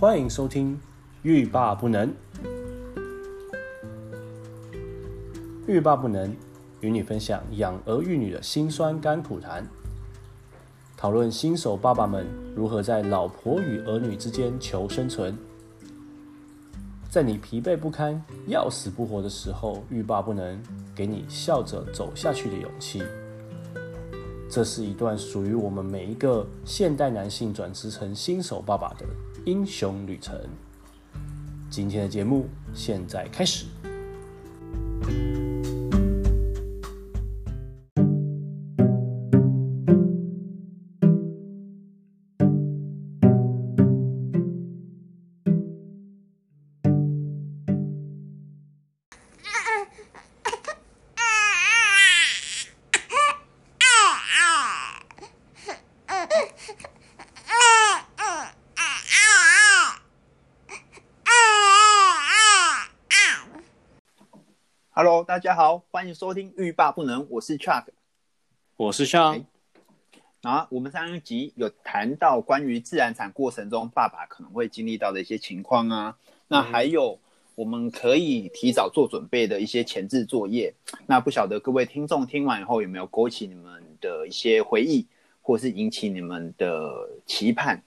欢迎收听《欲罢不能》。欲罢不能，与你分享养儿育女的辛酸甘苦谈，讨论新手爸爸们如何在老婆与儿女之间求生存。在你疲惫不堪、要死不活的时候，欲罢不能，给你笑着走下去的勇气。这是一段属于我们每一个现代男性转职成新手爸爸的英雄旅程。今天的节目现在开始。欢迎收听《欲罢不能》，我是 Chuck，我是 Sean。啊，我们上一集有谈到关于自然产过程中爸爸可能会经历到的一些情况啊，那还有我们可以提早做准备的一些前置作业。那不晓得各位听众听完以后有没有勾起你们的一些回忆，或是引起你们的期盼？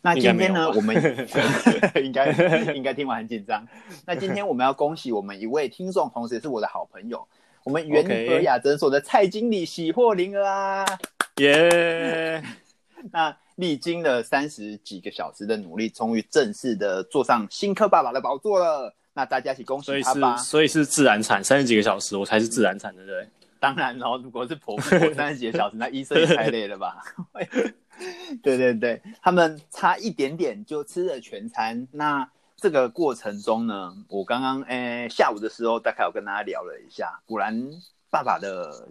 那今天呢，我们 应该应该听完很紧张。那今天我们要恭喜我们一位听众，同时也是我的好朋友，我们元和雅诊所的蔡经理喜获麟儿啊！耶！那历经了三十几个小时的努力，终于正式的坐上新科爸爸的宝座了。那大家一起恭喜他吧！所以是，所以是自然产，三十几个小时，我才是自然产，对不对？当然喽，如果是剖腹三十几个小时，那医生也太累了吧？对对对，他们差一点点就吃了全餐。那这个过程中呢，我刚刚诶下午的时候大概有跟大家聊了一下，果然爸爸的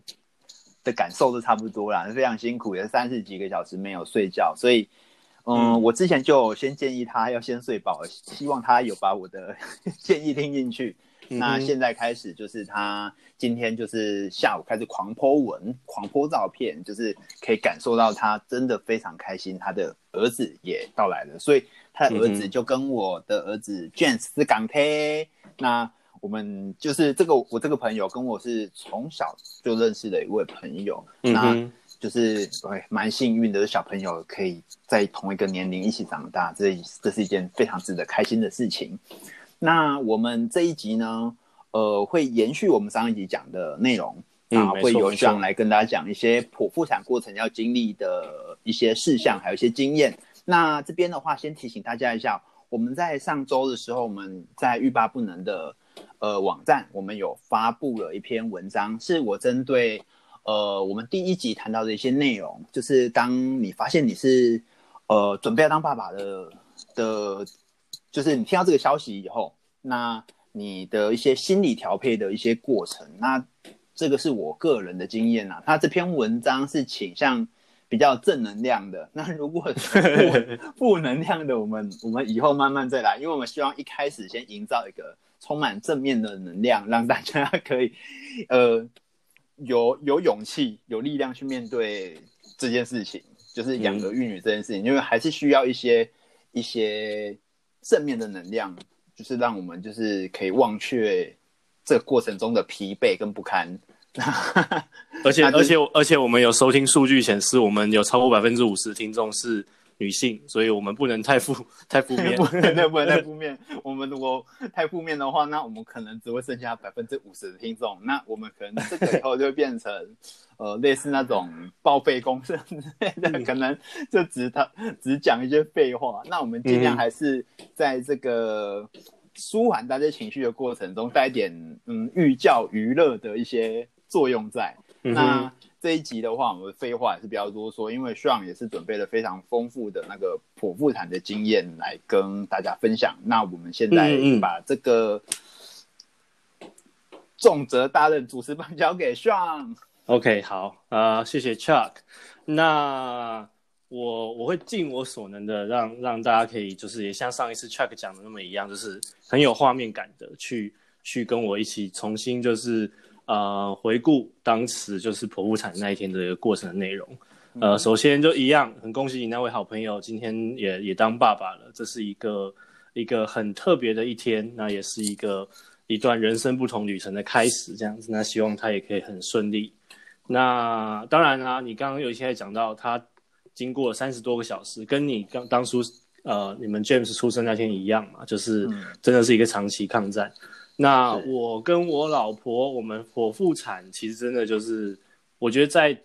的感受都差不多啦，非常辛苦，也是三十几个小时没有睡觉，所以嗯，嗯，我之前就先建议他要先睡饱，希望他有把我的 建议听进去。那现在开始就是他今天就是下午开始狂 po 文、狂 po 照片，就是可以感受到他真的非常开心，他的儿子也到来了，所以他的儿子就跟我的儿子 James 是港配。那我们就是这个我这个朋友跟我是从小就认识的一位朋友，那就是对蛮幸运的小朋友可以在同一个年龄一起长大，这这是一件非常值得开心的事情。那我们这一集呢，呃，会延续我们上一集讲的内容，啊，会有上来跟大家讲一些剖腹产过程要经历的一些事项，还有一些经验。那这边的话，先提醒大家一下，我们在上周的时候，我们在欲罢不能的呃网站，我们有发布了一篇文章，是我针对呃我们第一集谈到的一些内容，就是当你发现你是呃准备要当爸爸的的。就是你听到这个消息以后，那你的一些心理调配的一些过程，那这个是我个人的经验啊。他这篇文章是倾向比较正能量的，那如果 负负能量的，我们我们以后慢慢再来，因为我们希望一开始先营造一个充满正面的能量，让大家 可以呃有有勇气、有力量去面对这件事情，就是养儿育女这件事情，嗯、因为还是需要一些一些。正面的能量，就是让我们就是可以忘却这个过程中的疲惫跟不堪。而且而且而且我们有收听数据显示，我们有超过百分之五十听众是女性，所以我们不能太负 太负面，不能不能太负面。我们如果太负面的话，那我们可能只会剩下百分之五十的听众。那我们可能这个以后就会变成。呃，类似那种报废公司之类的，可能就只他只讲一些废话。那我们尽量还是在这个舒缓大家情绪的过程中，带一点嗯寓教于乐的一些作用在。嗯、那这一集的话，我们废话也是比较多说，因为 Sean 也是准备了非常丰富的那个剖腹产的经验来跟大家分享。那我们现在把这个重责大任主持棒交给 Sean。OK，好啊，呃，谢谢 Chuck。那我我会尽我所能的让让大家可以就是也像上一次 Chuck 讲的那么一样，就是很有画面感的去去跟我一起重新就是呃回顾当时就是剖腹产那一天的一个过程的内容。呃，首先就一样，很恭喜你那位好朋友今天也也当爸爸了，这是一个一个很特别的一天，那也是一个一段人生不同旅程的开始，这样子。那希望他也可以很顺利。那当然啊，你刚刚有一些讲到他经过三十多个小时，跟你刚当初呃你们 James 出生那天一样嘛，就是真的是一个长期抗战。嗯、那我跟我老婆，我们剖腹产，其实真的就是我觉得在。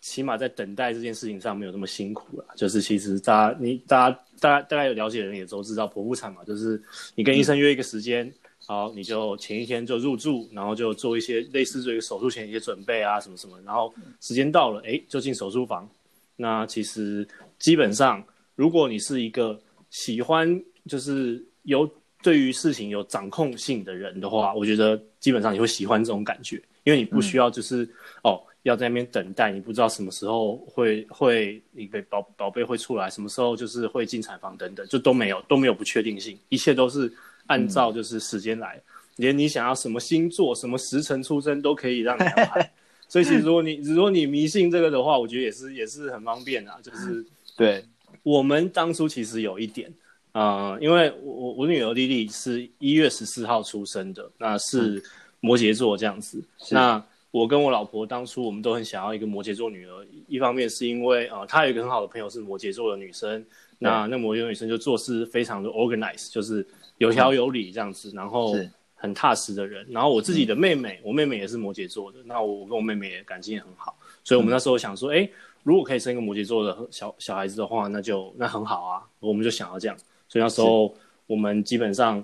起码在等待这件事情上没有那么辛苦了，就是其实大家你大家大家大概有了解的人也都知道，剖腹产嘛，就是你跟医生约一个时间，嗯、好，你就前一天就入住，然后就做一些类似这个手术前一些准备啊什么什么，然后时间到了，哎，就进手术房。那其实基本上，如果你是一个喜欢就是有对于事情有掌控性的人的话，我觉得基本上你会喜欢这种感觉，因为你不需要就是、嗯、哦。要在那边等待，你不知道什么时候会会你的宝宝贝会出来，什么时候就是会进产房等等，就都没有都没有不确定性，一切都是按照就是时间来，嗯、连你想要什么星座、什么时辰出生都可以让你安排。所以其实如果你如果你迷信这个的话，我觉得也是也是很方便啊。就是对我们当初其实有一点啊、呃，因为我我女儿莉莉是一月十四号出生的，那是摩羯座这样子，嗯、那。我跟我老婆当初我们都很想要一个摩羯座女儿，一方面是因为啊、呃，她有一个很好的朋友是摩羯座的女生，那那摩羯座女生就做事非常的 organized，就是有条有理这样子，然后很踏实的人。然后我自己的妹妹，我妹妹也是摩羯座的，那我跟我妹妹也感情也很好，所以我们那时候想说，哎，如果可以生一个摩羯座的小小孩子的话，那就那很好啊，我们就想要这样，所以那时候我们基本上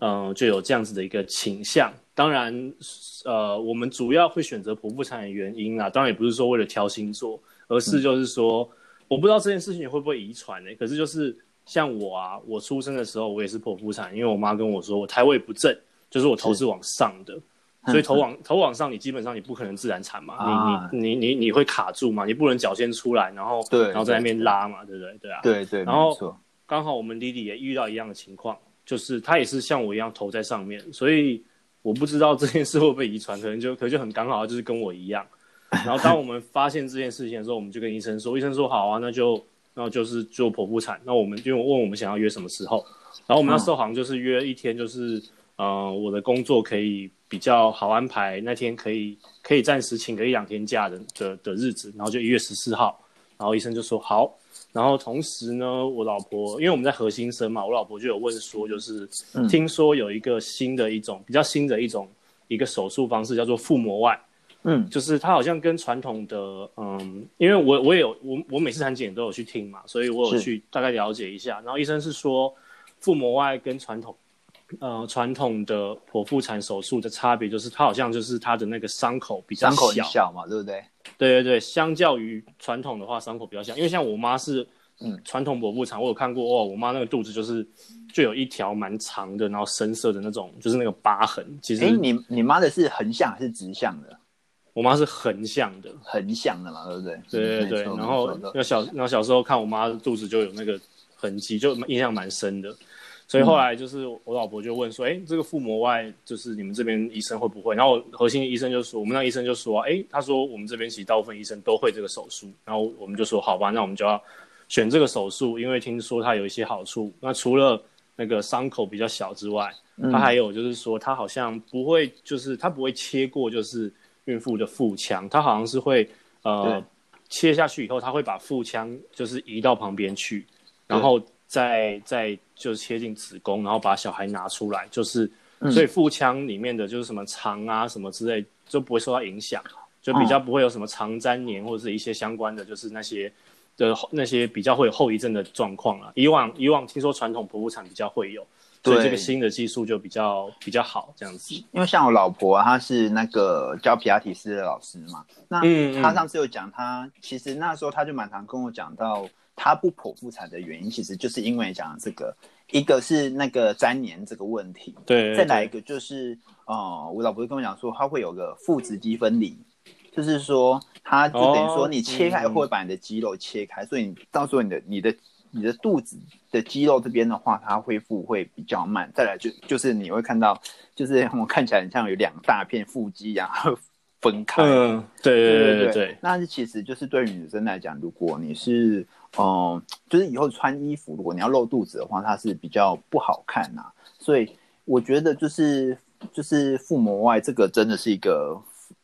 嗯、呃、就有这样子的一个倾向。当然，呃，我们主要会选择剖腹产的原因啊，当然也不是说为了挑星座，而是就是说，嗯、我不知道这件事情会不会遗传呢？可是就是像我啊，我出生的时候我也是剖腹产，因为我妈跟我说我胎位不正，就是我头是往上的，所以头往头往上，你基本上你不可能自然产嘛，啊、你你你你你会卡住嘛，你不能脚先出来，然后对，然后在那边拉嘛，对不对？对啊，对对，然后刚好我们弟弟也遇到一样的情况，就是他也是像我一样头在上面，所以。我不知道这件事会不会遗传，可能就可能就很刚好，就是跟我一样。然后当我们发现这件事情的时候，我们就跟医生说，医生说好啊，那就那就是做剖腹产。那我们就问我们想要约什么时候，然后我们那时候好像就是约一天，就是嗯、呃，我的工作可以比较好安排，那天可以可以暂时请个一两天假的的的日子，然后就一月十四号，然后医生就说好。然后同时呢，我老婆因为我们在核心生嘛，我老婆就有问说，就是听说有一个新的一种比较新的一种一个手术方式叫做腹膜外，嗯，就是它好像跟传统的嗯，因为我我也有我我每次产检都有去听嘛，所以我有去大概了解一下。然后医生是说，腹膜外跟传统呃传统的剖腹产手术的差别就是它好像就是它的那个伤口比较小，伤口小嘛，对不对？对对对，相较于传统的话，伤口比较像，因为像我妈是，嗯，传统剖腹产，我有看过哦，我妈那个肚子就是就有一条蛮长的，然后深色的那种，就是那个疤痕。其实，哎，你你妈的是横向还是直向的？我妈是横向的，横向的嘛，对不对？对对对，然后那小，然后小时候看我妈的肚子就有那个痕迹，就印象蛮深的。所以后来就是我老婆就问说，哎、嗯，这个腹膜外就是你们这边医生会不会？然后核心医生就说，我们那医生就说，哎，他说我们这边其实大部分医生都会这个手术。然后我们就说，好吧，那我们就要选这个手术，因为听说它有一些好处。那除了那个伤口比较小之外，它还有就是说，它好像不会，就是它不会切过就是孕妇的腹腔，它好像是会呃切下去以后，它会把腹腔就是移到旁边去，然后。再再就切进子宫，然后把小孩拿出来，就是所以腹腔里面的就是什么肠啊什么之类就不会受到影响，就比较不会有什么肠粘连或者是一些相关的，就是那些的那些比较会有后遗症的状况啊。以往以往听说传统剖腹产比较会有，所以这个新的技术就比较比较好这样子。因为像我老婆啊，她是那个教皮亚提斯的老师嘛，那她上次有讲，她其实那时候她就蛮常跟我讲到。他不剖腹产的原因，其实就是因为讲这个，一个是那个粘连这个问题，对，再来一个就是，呃，我老婆跟我讲说，他会有个腹直肌分离，就是说，他就等于说你切开会把你的肌肉切开，所以你到时候你的你的你的肚子的肌肉这边的话，它恢复会比较慢。再来就就是你会看到，就是 我看起来很像有两大片腹肌然后。分开。嗯，对对对对对，对。那其实就是对于女生来讲，如果你是嗯、就是以后穿衣服，如果你要露肚子的话，它是比较不好看呐、所以我觉得就是就是腹膜外这个真的是一个，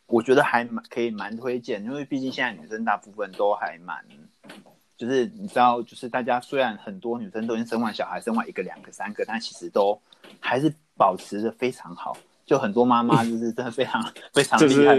我觉得还蛮可以蛮推荐，因为毕竟现在女生大部分都还蛮。就是你知道，就是大家虽然很多女生都已经生完小孩，生完一个、两个、三个，但其实都还是保持的非常好。就很多妈妈 就是真的非常非常厉害。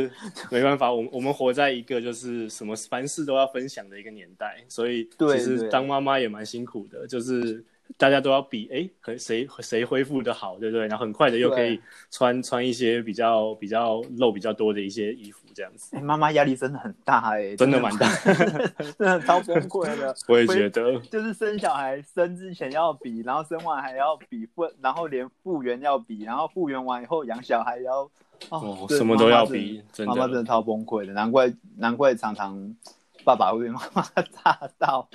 没办法，我们我们活在一个就是什么凡事都要分享的一个年代，所以其实当妈妈也蛮辛苦的，就是。大家都要比哎，和谁谁恢复的好，对不对？然后很快的又可以穿穿一些比较比较露比较多的一些衣服，这样子。哎，妈妈压力真的很大哎，真的蛮大，真的超崩溃的。我也觉得，就是生小孩生之前要比，然后生完还要比复，然后连复原要比，然后复原完以后养小孩要哦，哦，什么都要比，妈妈真的超崩溃的，难怪难怪常常。爸爸会被妈妈炸到，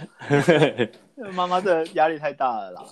妈妈的压力太大了啦。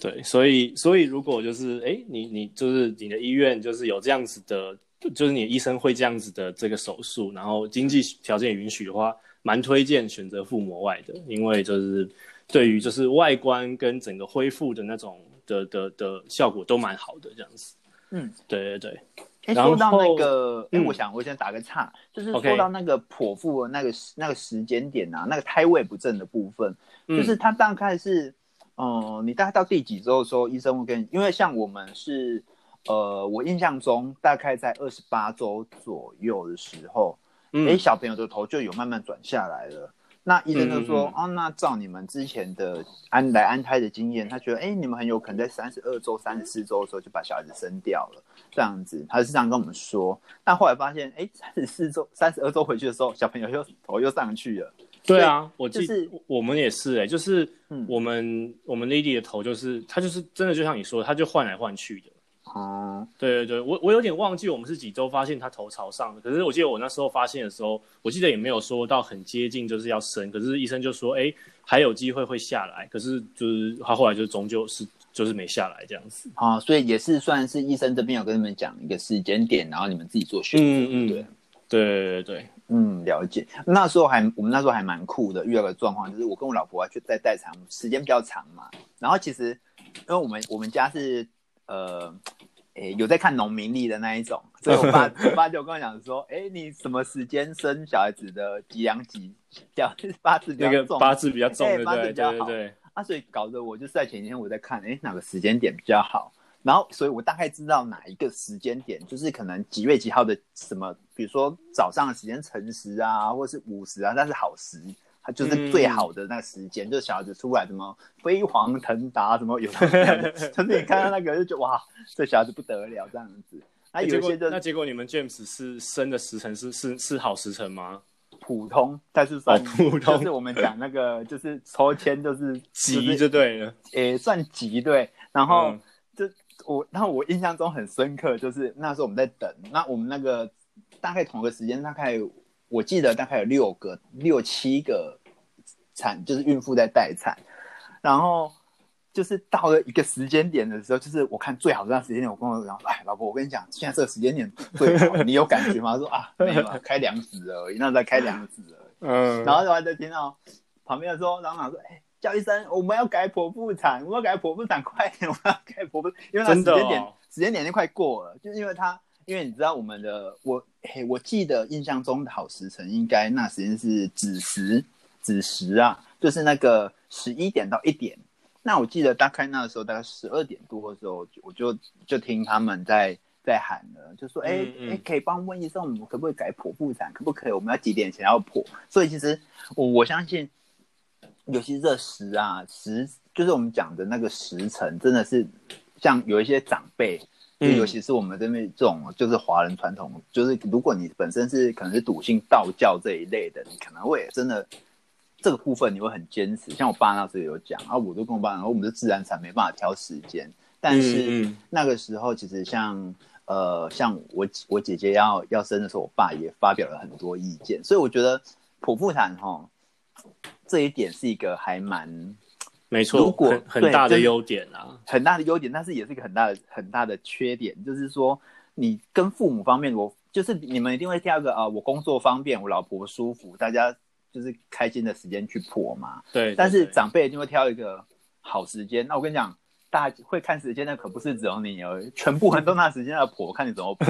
对，所以所以如果就是哎，你你就是你的医院就是有这样子的，就是你医生会这样子的这个手术，然后经济条件允许的话，蛮推荐选择腹膜外的，因为就是对于就是外观跟整个恢复的那种的的的效果都蛮好的这样子。嗯，对对对。哎，说到那个，哎、嗯，我想我先打个岔，就是说到那个剖腹的那个、那个时间点啊，那个胎位不正的部分，嗯、就是他大概是，嗯、呃，你大概到第几周的时候，医生会跟你，因为像我们是，呃，我印象中大概在二十八周左右的时候，哎、嗯，小朋友的头就有慢慢转下来了。那医生就说，哦、嗯嗯啊，那照你们之前的安来安胎的经验，他觉得，哎，你们很有可能在三十二周、三十四周的时候就把小孩子生掉了。这样子，他是这样跟我们说。但后来发现，哎，三十四周、三十二周回去的时候，小朋友又头又上去了。对啊，我记、就是、我们也是、欸，哎，就是我们、嗯、我们 Lady 的头就是，他就是真的就像你说的，他就换来换去的。对对对，我我有点忘记我们是几周发现他头朝上的。可是我记得我那时候发现的时候，我记得也没有说到很接近就是要生，可是医生就说，哎，还有机会会下来。可是就是他后来就终究是。就是没下来这样子啊，所以也是算是医生这边有跟你们讲一个时间点，然后你们自己做选择。嗯嗯，对对对对，嗯，了解。那时候还我们那时候还蛮酷的，遇到个状况就是我跟我老婆去在待产，时间比较长嘛。然后其实因为我们我们家是呃诶有在看农民历的那一种，所以我爸 我爸就跟我讲说，哎，你什么时间生小孩子的几两几，叫八字比较重，那个八字比较重，对对对对。啊，所以搞得我就是在前几天我在看，哎，哪个时间点比较好？然后，所以我大概知道哪一个时间点，就是可能几月几号的什么，比如说早上的时间辰时啊，或者是午时啊，那是好时，它就是最好的那个时间，嗯、就是小孩子出来什么飞黄腾达，什么有，就是你看到那个就觉得哇，这小孩子不得了这样子。那有些就那结果你们 James 是生的时辰是是是好时辰吗？普通，但是算、哦、普通，就是我们讲那个，就是抽签就是 吉就对了，诶、欸，算吉对。然后就、嗯、我，然后我印象中很深刻，就是那时候我们在等，那我们那个大概同个时间，大概我记得大概有六个、六七个产，就是孕妇在待产，然后。就是到了一个时间点的时候，就是我看最好的那时间点，我跟我讲，哎，老婆，我跟你讲，现在这个时间点最好，你有感觉吗？他说啊，没有，开两指而已，那在开两指而已。嗯，然后就还在听到旁边的说，然后讲说，哎，叫医生，我们要改剖腹产，我们要改剖腹产，快点，我们要改剖腹，因为那时间点、哦、时间点就快过了，就是因为他，因为你知道我们的我，嘿，我记得印象中的好时辰应该那时间是子时，子时啊，就是那个十一点到一点。那我记得大概那个时候，大概十二点多的时候，我就就听他们在在喊了，就说：“哎、欸、哎、嗯欸，可以帮问医生，我们可不可以改剖腹产？可不可以？我们要几点前要剖？”所以其实我我相信，尤其是这时啊时，就是我们讲的那个时辰，真的是像有一些长辈，就尤其是我们这边这种就是华人传统，就是如果你本身是可能是笃信道教这一类的，你可能会真的。这个部分你会很坚持，像我爸那时候有讲啊，我都跟我爸讲，我们是自然产，没办法挑时间。但是那个时候，其实像呃，像我我姐姐要要生的时候，我爸也发表了很多意见。所以我觉得剖腹产哈，这一点是一个还蛮没错，如果很，很大的优点啊，很大的优点，但是也是一个很大的很大的缺点，就是说你跟父母方面，我就是你们一定会挑个啊，我工作方便，我老婆舒服，大家就是开心的时间去破嘛。对，对，对。但是长辈一定会挑一个好时间。那我跟你讲，大家会看时间的可不是只有你而已，全部人都拿时间来破，看你怎么破。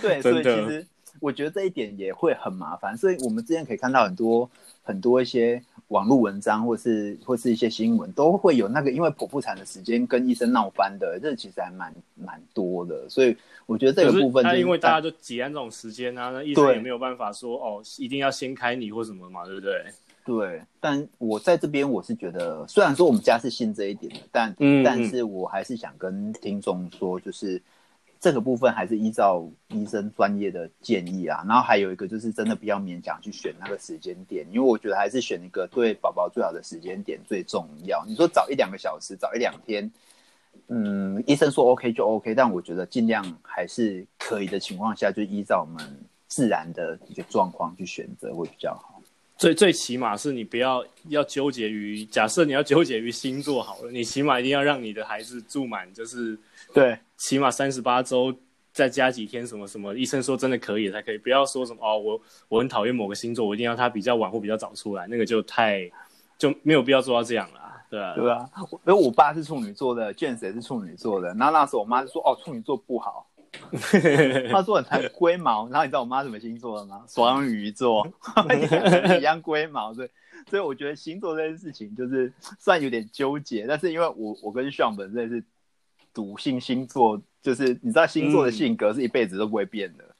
对，所以其实我觉得这一点也会很麻烦。所以我们之前可以看到很多很多一些网络文章，或是或是一些新闻，都会有那个因为剖腹产的时间跟医生闹翻的，这其实还蛮蛮多的。所以。我觉得这个部分，他因为大家就挤在这种时间啊，那医生也没有办法说哦，一定要先开你或什么嘛，对不对？对。但我在这边，我是觉得，虽然说我们家是信这一点的，但、嗯、但是我还是想跟听众说，就是这个部分还是依照医生专业的建议啊。然后还有一个就是，真的不要勉强去选那个时间点，因为我觉得还是选一个对宝宝最好的时间点最重要。你说早一两个小时，早一两天。嗯，医生说 OK 就 OK，但我觉得尽量还是可以的情况下，就依照我们自然的一个状况去选择会比较好。最最起码是你不要要纠结于，假设你要纠结于星座好了，你起码一定要让你的孩子住满，就是对，起码三十八周再加几天什么什么，医生说真的可以才可以，不要说什么哦，我我很讨厌某个星座，我一定要他比较晚或比较早出来，那个就太就没有必要做到这样了。对啊，对啊，因为我爸是处女座的，James 也是处女座的。然后那时候我妈就说：“哦，处女座不好。” 他说很龟毛。然后你知道我妈什么星座的吗？双鱼座，一样龟毛。对，所以我觉得星座这件事情就是算有点纠结。但是因为我我跟 Sean 本身是笃信星座，就是你知道星座的性格是一辈子都不会变的。嗯、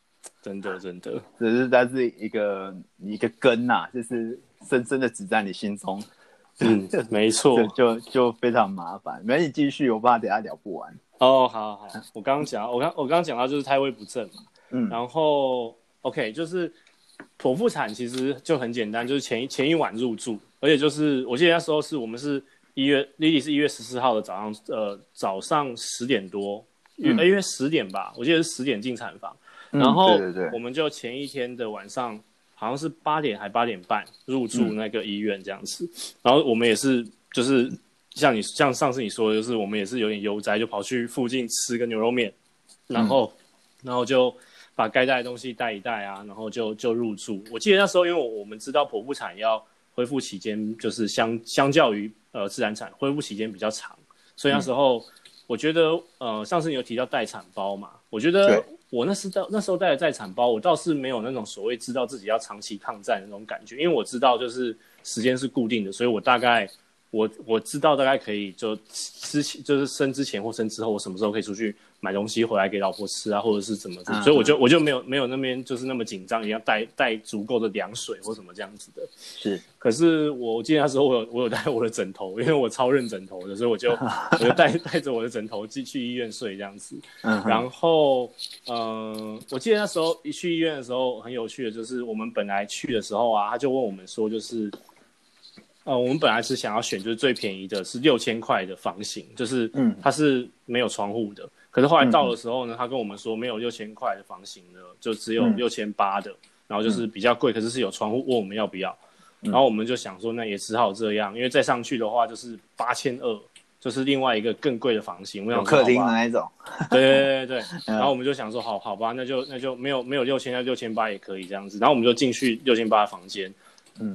真的，真的，只是它是一个一个根呐、啊，就是深深的植在你心中。嗯，没错，就就非常麻烦。没你继续，我怕等下聊不完。哦，好好，我刚刚讲，我刚我刚刚讲到就是胎位不正嘛，嗯，然后 OK，就是剖腹产其实就很简单，就是前一前一晚入住，而且就是我记得那时候是我们是一月，Lily 是一月十四号的早上，呃，早上十点多，约、嗯、约十点吧，我记得是十点进产房，嗯、然后我们就前一天的晚上。好像是八点还八点半入住那个医院这样子，嗯、然后我们也是就是像你像上次你说的，就是我们也是有点悠哉，就跑去附近吃个牛肉面，然后、嗯、然后就把该带的东西带一带啊，然后就就入住。我记得那时候因为我们知道剖腹产要恢复期间就是相相较于呃自然产恢复期间比较长，所以那时候我觉得、嗯、呃上次你有提到待产包嘛，我觉得。我那时到那时候带的待产包，我倒是没有那种所谓知道自己要长期抗战的那种感觉，因为我知道就是时间是固定的，所以我大概。我我知道大概可以就之前就是生之前或生之后，我什么时候可以出去买东西回来给老婆吃啊，或者是怎么，嗯、所以我就我就没有没有那边就是那么紧张，一定要带带足够的凉水或什么这样子的。是，可是我记得那时候我有我有带我的枕头，因为我超认枕头的，所以我就 我就带带着我的枕头去去医院睡这样子。嗯，然后嗯、呃，我记得那时候一去医院的时候很有趣的，就是我们本来去的时候啊，他就问我们说就是。呃，我们本来是想要选就是最便宜的，是六千块的房型，就是嗯，它是没有窗户的。可是后来到的时候呢，嗯、他跟我们说没有六千块的房型的，就只有六千八的，然后就是比较贵，可是是有窗户，问我们要不要。然后我们就想说，那也只好这样，因为再上去的话就是八千二，就是另外一个更贵的房型，有客厅的那一种。对对对对，然后我们就想说，好好吧，那就那就没有没有六千，那六千八也可以这样子。然后我们就进去六千八的房间。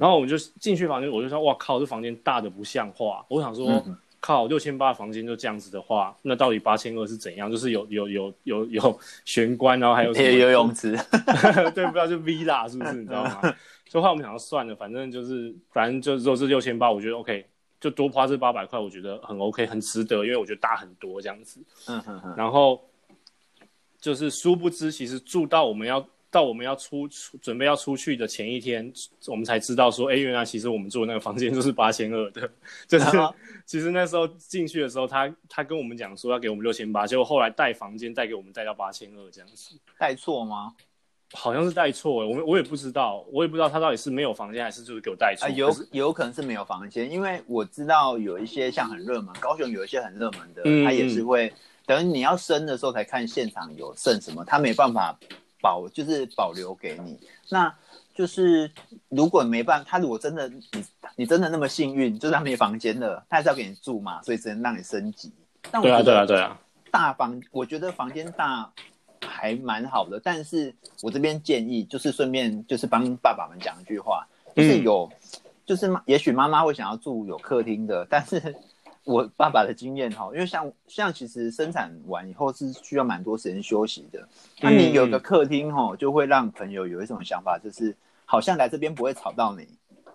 然后我们就进去房间，我就说：“哇靠，这房间大的不像话！”我想说：“嗯、靠，六千八的房间就这样子的话，那到底八千二是怎样？就是有有有有有玄关，然后还有什么 游泳池，对，不知道就 villa 是不是？你知道吗？所以后来我们想要算了，反正就是反正就是六千八，我觉得 OK，就多花这八百块，我觉得很 OK，很值得，因为我觉得大很多这样子。嗯哼哼。然后就是殊不知，其实住到我们要。到我们要出出准备要出去的前一天，我们才知道说，哎，原来其实我们住的那个房间就是八千二的，就是 其实那时候进去的时候，他他跟我们讲说要给我们六千八，结果后来带房间带给我们带到八千二这样子，带错吗？好像是带错，我我也不知道，我也不知道他到底是没有房间还是就是给我带错，啊、有有可能是没有房间，因为我知道有一些像很热门，高雄有一些很热门的，嗯、他也是会等你要升的时候才看现场有剩什么，他没办法。保就是保留给你，那就是如果没办法，他如果真的你你真的那么幸运，就是他没房间了，他还是要给你住嘛，所以只能让你升级。但我对啊对啊对啊，大房我觉得房间大还蛮好的。但是我这边建议，就是顺便就是帮爸爸们讲一句话，就是有，嗯、就是也许妈妈会想要住有客厅的，但是我爸爸的经验哈，因为像像其实生产完以后是需要蛮多时间休息的，那你有个客厅哈，就会让朋友有一种想法，就是好像来这边不会吵到你。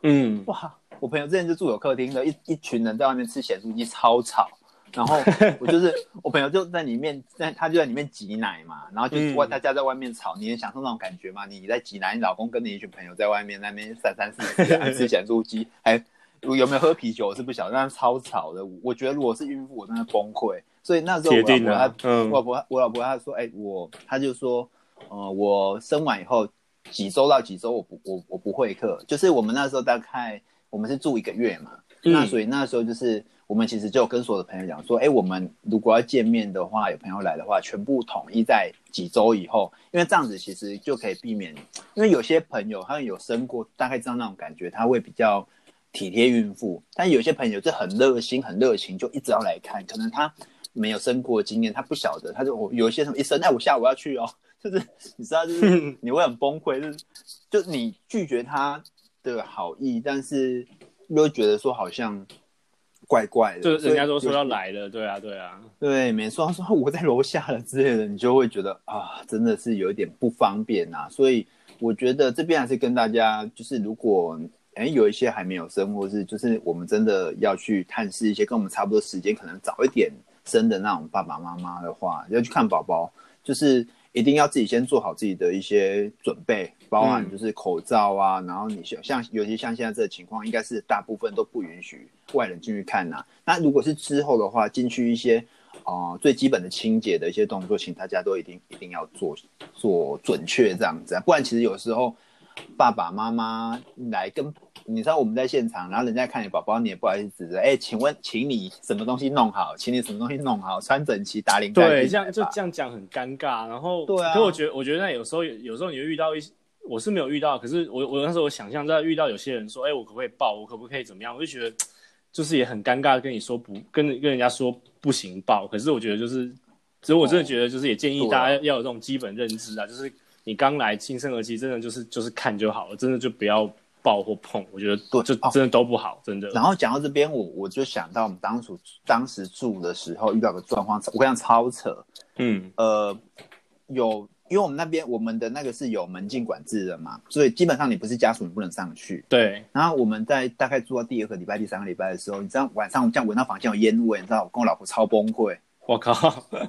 嗯，哇，我朋友之前就住有客厅的，一一群人在外面吃咸酥鸡，超吵。然后我就是我朋友就在里面，在他就在里面挤奶嘛，然后就外大家在外面吵，你也享受那种感觉嘛？你在挤奶，你老公跟你一群朋友在外面那边三三四四吃咸酥鸡，还有没有喝啤酒我是不晓得，但是超吵的。我觉得如果是孕妇，我真的崩溃。所以那时候我老婆她，我老婆我老婆她说，哎，我她就说，呃，我生完以后几周到几周我不我我不会客，就是我们那时候大概我们是住一个月嘛，那所以那时候就是。我们其实就跟所有的朋友讲说，哎，我们如果要见面的话，有朋友来的话，全部统一在几周以后，因为这样子其实就可以避免，因为有些朋友他有生过，大概知道那种感觉，他会比较体贴孕妇，但有些朋友就很热心、很热情，就一直要来看，可能他没有生过经验，他不晓得，他就有一些什么一生，哎，我下午要去哦，就是你知道，就是你会很崩溃，就是就你拒绝他的好意，但是又觉得说好像。怪怪的，就是人家都说要来了，对啊，对啊，对，没错。他说我在楼下了之类的，你就会觉得啊，真的是有一点不方便呐。所以我觉得这边还是跟大家，就是如果哎有一些还没有生，或是就是我们真的要去探视一些跟我们差不多时间，可能早一点生的那种爸爸妈妈的话，要去看宝宝，就是。一定要自己先做好自己的一些准备，包含就是口罩啊，嗯、然后你像像尤其像现在这个情况，应该是大部分都不允许外人进去看呐、啊。那如果是之后的话，进去一些啊、呃、最基本的清洁的一些动作，请大家都一定一定要做做准确这样子啊，不然其实有时候爸爸妈妈来跟。你知道我们在现场，然后人家看你宝宝，你也不好意思。哎，请问，请你什么东西弄好？请你什么东西弄好？穿整齐，打领带。对，这样就这样讲很尴尬。然后，对啊。可我觉得，我觉得那有时候，有时候你会遇到一些，我是没有遇到。可是我，我那时候我想象在遇到有些人说，哎，我可不可以抱？我可不可以怎么样？我就觉得，就是也很尴尬，跟你说不，跟跟人家说不行抱。可是我觉得，就是，所以我真的觉得，就是也建议大家要有这种基本认知啊，就是你刚来新生儿期，真的就是就是看就好了，真的就不要。抱或碰，我觉得对，就真的都不好，哦、真的。然后讲到这边，我我就想到我们当初当时住的时候遇到个状况，我跟你讲超扯。嗯，呃，有，因为我们那边我们的那个是有门禁管制的嘛，所以基本上你不是家属，你不能上去。对。然后我们在大概住到第二个礼拜、第三个礼拜的时候，你知道晚上这样闻到房间有烟味，你知道我跟我老婆超崩溃。我靠！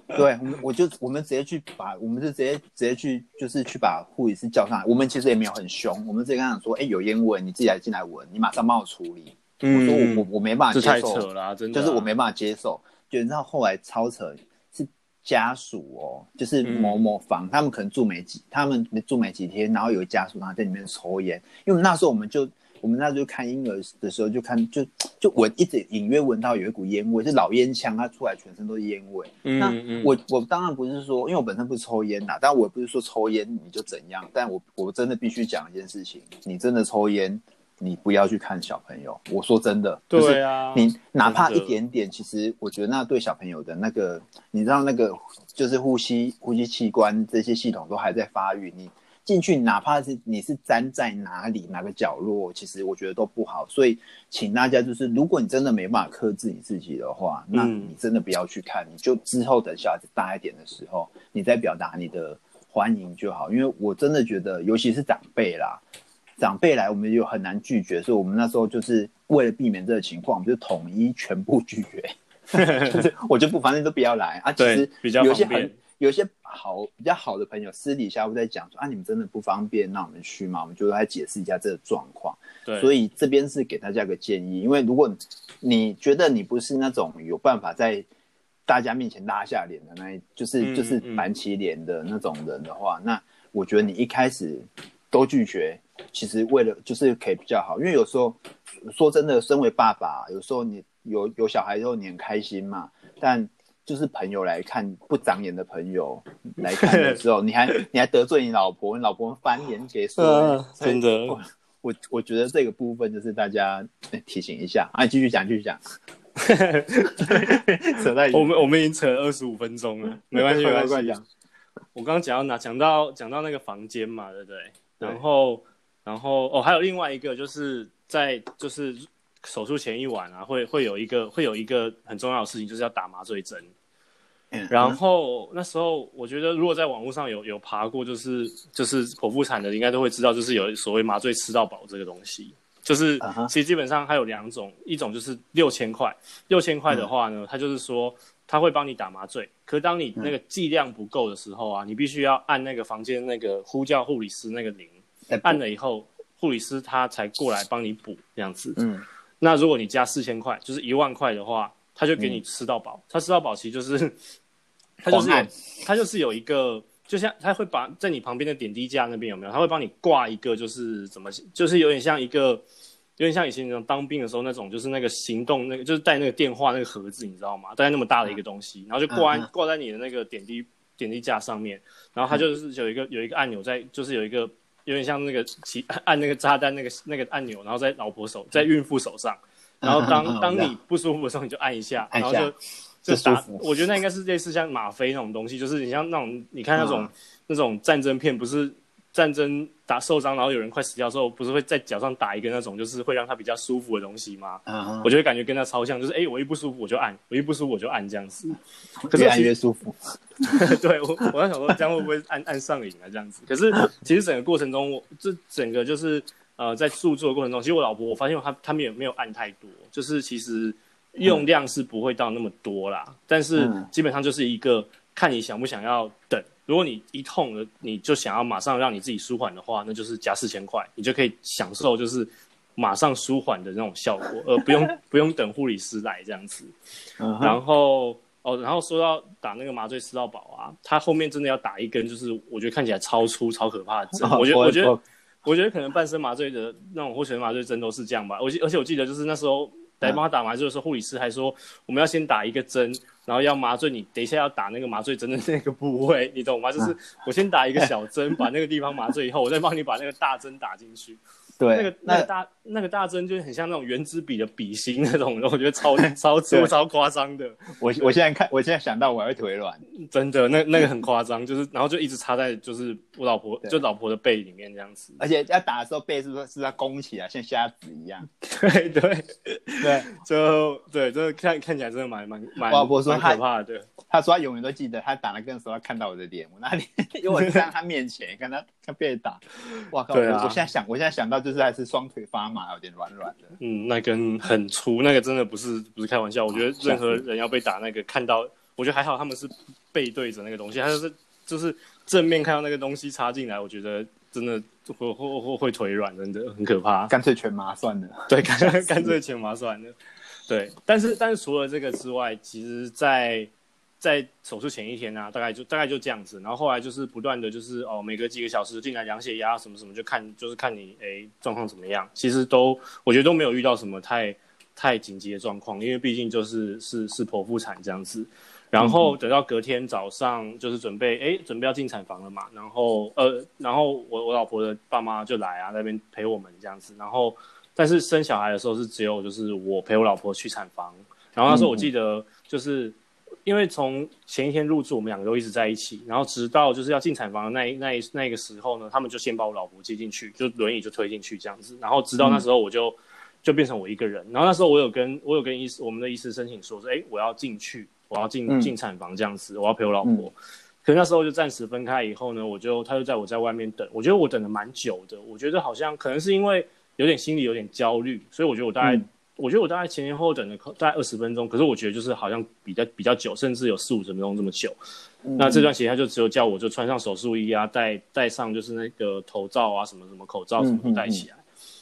对，我们我就我们直接去把，我们就直接直接去，就是去把护理师叫上来。我们其实也没有很凶，我们直接跟他讲说：“哎、欸，有烟味，你自己来进来闻，你马上帮我处理。嗯”我说我我我没办法接受，这太扯了、啊，真的、啊，就是我没办法接受。就你知道后来超扯，是家属哦，就是某某房，嗯、他们可能住没几，他们住没几天，然后有家属然后在里面抽烟，因为那时候我们就。我们那时候看婴儿的时候，就看就就闻一直隐约闻到有一股烟味，是老烟枪，它出来全身都是烟味。嗯、那我我当然不是说，因为我本身不是抽烟呐，但我也不是说抽烟你就怎样，但我我真的必须讲一件事情，你真的抽烟，你不要去看小朋友。我说真的，对啊，就是你哪怕一点点，其实我觉得那对小朋友的那个，你知道那个就是呼吸呼吸器官这些系统都还在发育，你。进去，哪怕是你是粘在哪里哪个角落，其实我觉得都不好。所以，请大家就是，如果你真的没办法克制你自己的话，那你真的不要去看，你就之后等小孩子大一点的时候，你再表达你的欢迎就好。因为我真的觉得，尤其是长辈啦，长辈来我们又很难拒绝，所以我们那时候就是为了避免这个情况，我们就统一全部拒绝，就是我就不，反正都不要来啊。其实比较有些很。有些好比较好的朋友私底下会在讲说啊，你们真的不方便，那我们去嘛？我们就来解释一下这个状况。对，所以这边是给大家一个建议，因为如果你觉得你不是那种有办法在大家面前拉下脸的那，就是就是板起脸的那种人的话，嗯嗯，那我觉得你一开始都拒绝，其实为了就是可以比较好，因为有时候说真的，身为爸爸，有时候你有有小孩之后你很开心嘛，但。就是朋友来看不长眼的朋友来看的时候，你还你还得罪你老婆，你老婆翻脸给说，呃、真的，我我，我觉得这个部分就是大家提醒一下啊，继续讲继续讲。扯在我们我们已经扯了二十五分钟了，没关系 没关系，我刚刚讲到哪？讲到讲到那个房间嘛，对不对？对然后然后哦，还有另外一个就是在就是手术前一晚啊，会会有一个会有一个很重要的事情，就是要打麻醉针。嗯、然后那时候我觉得，如果在网络上有有爬过，就是就是剖腹产的，应该都会知道，就是有所谓麻醉吃到饱这个东西。就是其实基本上它有两种，一种就是六千块，六千块的话呢，它就是说它会帮你打麻醉，可是当你那个剂量不够的时候啊，你必须要按那个房间那个呼叫护理师那个铃，按了以后护理师他才过来帮你补这样子。嗯，那如果你加四千块，就是一万块的话，他就给你吃到饱。他吃到饱其实就是，他就是有他就是有一个。就像他会把在你旁边的点滴架那边有没有？他会帮你挂一个，就是怎么，就是有点像一个，有点像以前那种当兵的时候那种，就是那个行动那个，就是带那个电话那个盒子，你知道吗？带那么大的一个东西，然后就挂挂在你的那个点滴点滴架上面，然后它就是有一个有一个按钮在，就是有一个有点像那个起按那个炸弹那个那个按钮，然后在老婆手在孕妇手上，然后当当你不舒服的时候你就按一下，然后就。就打，我觉得那应该是类似像吗啡那种东西，就是你像那种，你看那种、嗯、那种战争片，不是战争打受伤，然后有人快死掉的时候，不是会在脚上打一个那种，就是会让他比较舒服的东西吗？嗯，我就会感觉跟他超像，就是哎、欸，我一不舒服我就按，我一不舒服我就按这样子，可是越按越舒服。对我，我在想说这样会不会按按上瘾啊？这样子，可是其实整个过程中，我这整个就是呃在诉做的过程中，其实我老婆我发现她她们也没有按太多，就是其实。用量是不会到那么多啦，嗯、但是基本上就是一个看你想不想要等。如果你一痛了，你就想要马上让你自己舒缓的话，那就是加四千块，你就可以享受就是马上舒缓的那种效果，而不用 不用等护理师来这样子。嗯、然后哦，然后说到打那个麻醉吃到饱啊，他后面真的要打一根，就是我觉得看起来超粗超可怕的针。我觉得我觉得我觉得可能半身麻醉的那种或全麻醉针都是这样吧。我而且我记得就是那时候。来帮他打麻醉的时候，护理师还说我们要先打一个针，然后要麻醉你，等一下要打那个麻醉针的那个部位，你懂吗？就是我先打一个小针，把那个地方麻醉以后，我再帮你把那个大针打进去。对，那个那个大那个大针就很像那种原子笔的笔芯那种，我觉得超超粗超夸张的。我我现在看，我现在想到我还会腿软，真的，那那个很夸张，就是然后就一直插在就是我老婆就老婆的背里面这样子，而且要打的时候背是不是是要弓起来，像虾子一样？对对对，就对，这看看起来真的蛮蛮蛮。我老婆说可怕的，他说他永远都记得他打那个的时候要看到我的脸，我那里 因为我站在他面前看他 他被打，哇靠！我现在想我现在想到就是还是双腿发麻，有点软软的。嗯，那根很粗，那个真的不是不是开玩笑。我觉得任何人要被打，那个看到，我觉得还好，他们是背对着那个东西，他就是就是正面看到那个东西插进来，我觉得真的会会会会腿软，真的很可怕。干脆全麻算了。对，干干脆全麻算了。对，但是但是除了这个之外，其实，在在手术前一天呢、啊，大概就大概就这样子，然后后来就是不断的就是哦，每隔几个小时进来量血压什么什么，就看就是看你诶状况怎么样。其实都我觉得都没有遇到什么太太紧急的状况，因为毕竟就是是是剖腹产这样子。然后等到隔天早上就是准备诶准备要进产房了嘛，然后呃然后我我老婆的爸妈就来啊那边陪我们这样子。然后但是生小孩的时候是只有就是我陪我老婆去产房，然后那时候我记得就是。因为从前一天入住，我们两个都一直在一起，然后直到就是要进产房的那一那一那个时候呢，他们就先把我老婆接进去，就轮椅就推进去这样子，然后直到那时候我就、嗯、就变成我一个人，然后那时候我有跟我有跟医师我们的医师申请说说，哎，我要进去，我要进进产房这样子，我要陪我老婆，嗯、可是那时候就暂时分开以后呢，我就他就在我在外面等，我觉得我等了蛮久的，我觉得好像可能是因为有点心里有点焦虑，所以我觉得我大概。嗯我觉得我大概前前后后等了大概二十分钟，可是我觉得就是好像比较比较久，甚至有四五十分钟这么久。嗯、那这段时间他就只有叫我就穿上手术衣啊，戴戴上就是那个头罩啊，什么什么口罩什么都戴起来。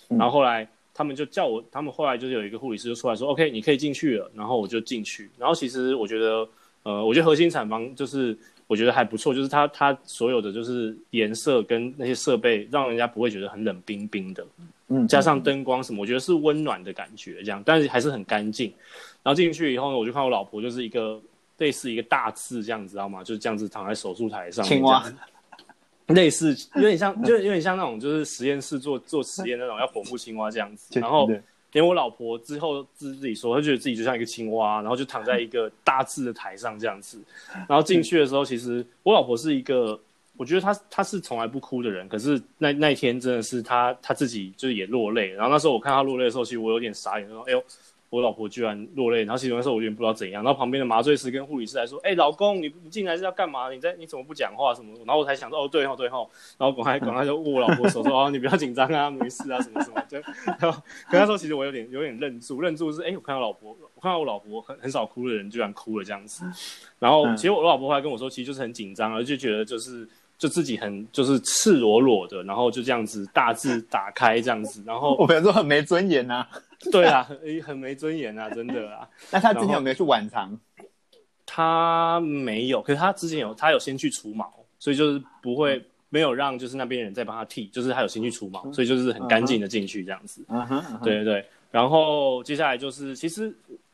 然后后来他们就叫我，他们后来就是有一个护理师就出来说、嗯、：“OK，你可以进去了。”然后我就进去。然后其实我觉得，呃，我觉得核心产房就是我觉得还不错，就是它它所有的就是颜色跟那些设备，让人家不会觉得很冷冰冰的。嗯，加上灯光什么，我觉得是温暖的感觉，这样，但是还是很干净。然后进去以后呢，我就看我老婆就是一个类似一个大字这样子，知道吗？就是这样子躺在手术台上，青蛙，类似有点像，就有点像那种就是实验室做做实验那种要剖腹青蛙这样子。然后，连我老婆之后自自己说，她觉得自己就像一个青蛙，然后就躺在一个大字的台上这样子。然后进去的时候，其实我老婆是一个，我觉得她她是从来不哭的人，可是那那一天真的是她她自己就是也落泪。然后那时候我看她落泪的时候，其实我有点傻眼，说：“哎呦。”我老婆居然落泪，然后其实那时候我有点不知道怎样，然后旁边的麻醉师跟护理师还说：“哎、欸，老公，你你进来是要干嘛？你在你怎么不讲话什么？”然后我才想到：“哦，对哦，对哦。”然后赶快赶快就握我老婆手说：“ 哦，你不要紧张啊，没事啊，什么什么。”就然后跟他说：“其实我有点有点愣住，愣住是哎、欸，我看到老婆，我看到我老婆很很少哭的人居然哭了这样子。然后其实我老婆后来跟我说，其实就是很紧张，而就觉得就是就自己很就是赤裸裸的，然后就这样子大字打开这样子，然后我朋友说很没尊严呐。对啊，很没尊严啊，真的啊。那他之前有没有去晚场？他没有，可是他之前有，他有先去除毛，所以就是不会、嗯、没有让就是那边人再帮他剃，就是他有先去除毛，嗯、所以就是很干净的进去这样子。嗯哼，对对对。然后接下来就是，其实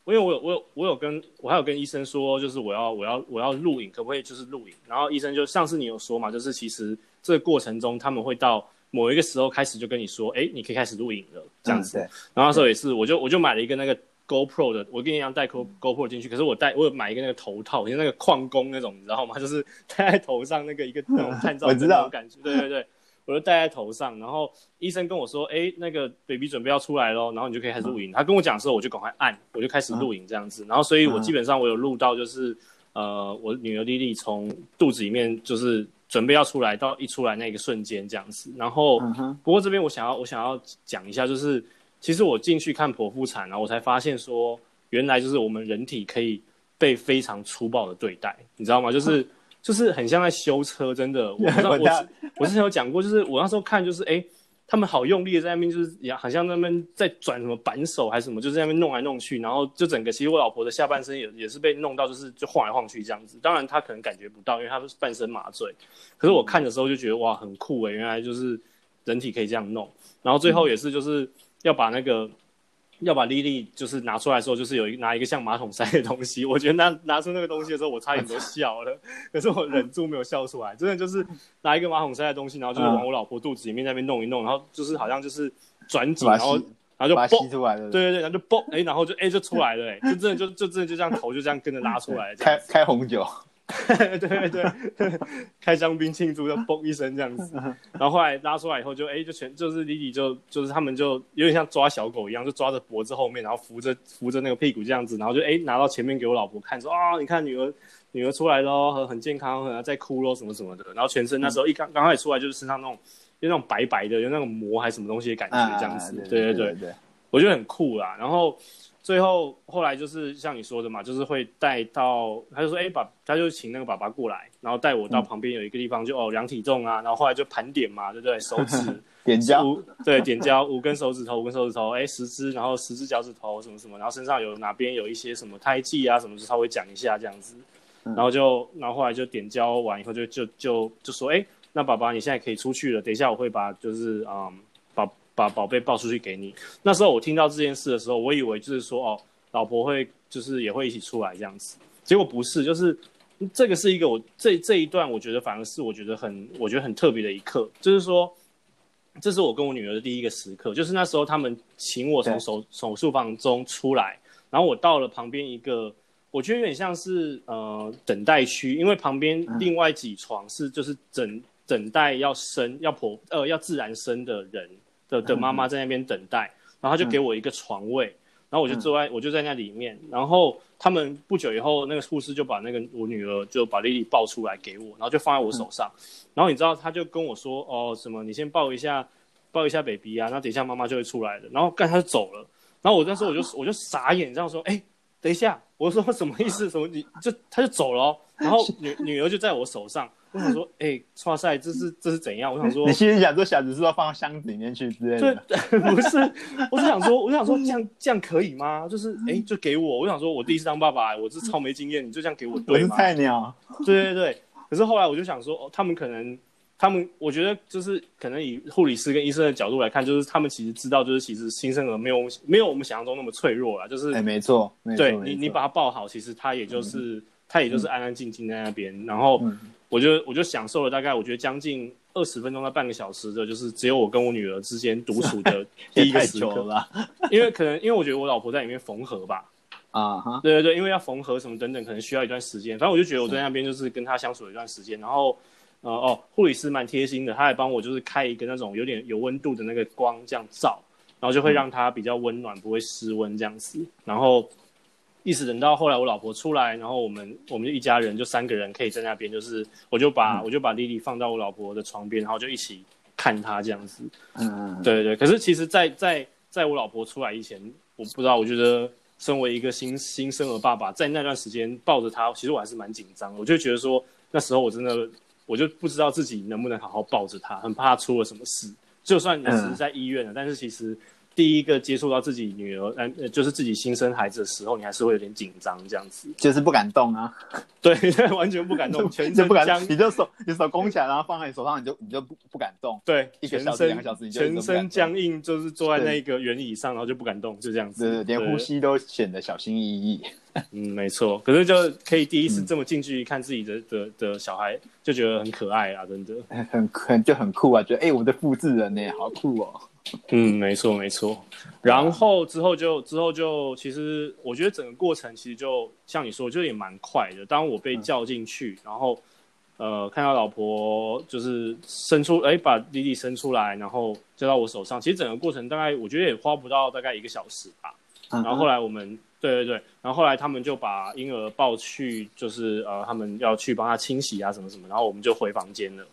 因为我有我有我有跟我还有跟医生说，就是我要我要我要录影，可不可以就是录影？然后医生就上次你有说嘛，就是其实这个过程中他们会到。某一个时候开始就跟你说，哎、欸，你可以开始录影了，这样子。嗯、然后那时候也是，我就我就买了一个那个 GoPro 的，我跟你一样带 Go GoPro 进去，可是我带我有买一个那个头套，像那个矿工那种，你知道吗？就是戴在头上那个一个那种 探照灯那种感觉。对对对，我就戴在头上。然后医生跟我说，哎、欸，那个 baby 准备要出来咯，然后你就可以开始录影。嗯、他跟我讲的时候，我就赶快按，我就开始录影这样子。然后所以我基本上我有录到，就是呃，我女儿莉莉从肚子里面就是。准备要出来，到一出来那个瞬间这样子，然后，不过这边我想要我想要讲一下，就是其实我进去看剖腹产，然后我才发现说，原来就是我们人体可以被非常粗暴的对待，你知道吗？就是就是很像在修车，真的，我不知道 我我之前有讲过，就是我那时候看就是哎。欸他们好用力的在那边，就是也好像那边在转什么扳手还是什么，就是在那边弄来弄去，然后就整个其实我老婆的下半身也也是被弄到，就是就晃来晃去这样子。当然她可能感觉不到，因为她是半身麻醉。可是我看的时候就觉得哇，很酷诶，原来就是人体可以这样弄。然后最后也是就是要把那个。要把莉莉就是拿出来的时候，就是有一拿一个像马桶塞的东西。我觉得拿拿出那个东西的时候，我差点都笑了，可是我忍住没有笑出来。真的就是拿一个马桶塞的东西，然后就是往我老婆肚子里面那边弄一弄，然后就是好像就是转紧，然后然后就吸出来了。对对对，然后就嘣，哎，然后就哎就出来了，哎，就真的就就真的就这样头就这样跟着拉出来，开开红酒。对对对，开香槟庆祝，就嘣一声这样子，然后后来拉出来以后就，就哎就全就是莉莉就就是他们就有点像抓小狗一样，就抓着脖子后面，然后扶着扶着那个屁股这样子，然后就哎拿到前面给我老婆看，说啊、哦、你看女儿女儿出来喽，很很健康，可能在哭喽什么什么的，然后全身那时候一刚刚开始出来就是身上那种有那种白白的有那种膜还是什么东西的感觉这样子，对。对对对，我觉得很酷啦，然后。最后后来就是像你说的嘛，就是会带到，他就说，哎、欸，把他就请那个爸爸过来，然后带我到旁边有一个地方就，就、嗯、哦量体重啊，然后后来就盘点嘛，对不对？手指 点胶，对，点胶五根手指头，五根手指头，哎、欸，十只，然后十只脚趾头什么什么，然后身上有哪边有一些什么胎记啊什么，就稍微讲一下这样子，然后就然后后来就点胶完以后就就就就说，哎、欸，那爸爸你现在可以出去了，等一下我会把就是嗯。把宝贝抱出去给你。那时候我听到这件事的时候，我以为就是说，哦，老婆会就是也会一起出来这样子。结果不是，就是这个是一个我这这一段，我觉得反而是我觉得很我觉得很特别的一刻。就是说，这是我跟我女儿的第一个时刻。就是那时候他们请我从手手术房中出来，然后我到了旁边一个，我觉得有点像是呃等待区，因为旁边另外几床是就是等等待要生要剖呃要自然生的人。的的妈妈在那边等待，然后他就给我一个床位，然后我就坐在我就在那里面，然后他们不久以后那个护士就把那个我女儿就把丽丽抱出来给我，然后就放在我手上，然后你知道他就跟我说哦什么你先抱一下抱一下 baby 啊，那等一下妈妈就会出来的，然后干他就走了，然后我那时候我就我就傻眼这样说，哎等一下，我说什么意思？什么你就他就走了哦，然后女女儿就在我手上。我想说，哎、欸，哇塞，这是这是怎样？我想说，你心里想说，小子是要放到箱子里面去之类的。对，不是，我是想说，我想说，这样这样可以吗？就是，哎、欸，就给我。我想说，我第一次当爸爸，我是超没经验，你就这样给我，对吗？菜鸟。对对对。可是后来我就想说，哦，他们可能，他们，我觉得就是可能以护理师跟医生的角度来看，就是他们其实知道，就是其实新生儿没有没有我们想象中那么脆弱啦。就是，哎、欸，没错，对你，你把他抱好，其实他也就是。嗯他也就是安安静静在那边，嗯、然后我就我就享受了大概我觉得将近二十分钟到半个小时的，就是只有我跟我女儿之间独处的 第一个时刻吧。因为可能因为我觉得我老婆在里面缝合吧，啊哈，对对对，因为要缝合什么等等，可能需要一段时间。反正我就觉得我在那边就是跟她相处了一段时间，然后呃哦，护理师蛮贴心的，他还帮我就是开一个那种有点有温度的那个光这样照，然后就会让她比较温暖，不会失温这样子，然后。一直等到后来我老婆出来，然后我们我们就一家人就三个人可以在那边，就是我就把、嗯、我就把莉莉放到我老婆的床边，然后就一起看她这样子。嗯嗯，对对。可是其实在，在在在我老婆出来以前，我不知道，我觉得身为一个新新生儿爸爸，在那段时间抱着她，其实我还是蛮紧张。我就觉得说那时候我真的我就不知道自己能不能好好抱着她，很怕她出了什么事。就算你是在医院了，嗯、但是其实。第一个接触到自己女儿，呃，就是自己新生孩子的时候，你还是会有点紧张，这样子，就是不敢动啊。对，完全不敢动，全身不敢僵，你就手，你手拱起来，然后放在你手上，你就你就不不敢动。对，一个小时、两个小时，你就全身僵硬，就是坐在那个轮椅上，然后就不敢动，就这样子。对，连呼吸都显得小心翼翼。嗯，没错。可是就可以第一次这么近距离看自己的的的小孩，就觉得很可爱啊，真的。很很就很酷啊，觉得哎，我的复制人呢，好酷哦。嗯，没错没错，然后之后就之后就其实我觉得整个过程其实就像你说，就也蛮快的。当我被叫进去，嗯、然后呃看到老婆就是伸出哎把弟弟伸出来，然后交到我手上，其实整个过程大概我觉得也花不到大概一个小时吧。嗯、然后后来我们对对对，然后后来他们就把婴儿抱去，就是呃他们要去帮他清洗啊什么什么，然后我们就回房间了。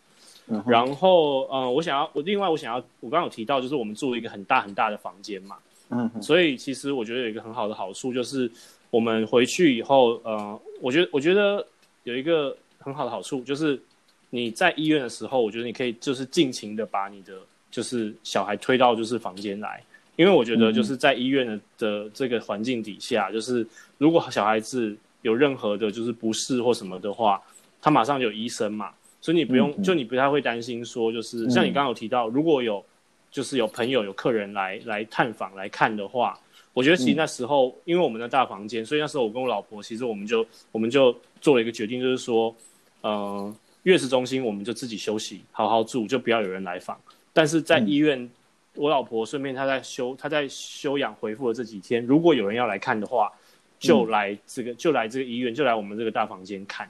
嗯、然后，呃，我想要，我另外我想要，我刚刚有提到，就是我们住了一个很大很大的房间嘛，嗯，所以其实我觉得有一个很好的好处，就是我们回去以后，呃，我觉得我觉得有一个很好的好处，就是你在医院的时候，我觉得你可以就是尽情的把你的就是小孩推到就是房间来，因为我觉得就是在医院的的这个环境底下，就是如果小孩子有任何的就是不适或什么的话，他马上有医生嘛。所以你不用，嗯嗯、就你不太会担心说，就是像你刚刚有提到，如果有，就是有朋友有客人来来探访来看的话，我觉得其实那时候，嗯、因为我们的大房间，所以那时候我跟我老婆，其实我们就我们就做了一个决定，就是说，呃，月子中心我们就自己休息，好好住，就不要有人来访。但是在医院，嗯、我老婆顺便她在休她在休养恢复的这几天，如果有人要来看的话，就来这个、嗯、就来这个医院，就来我们这个大房间看。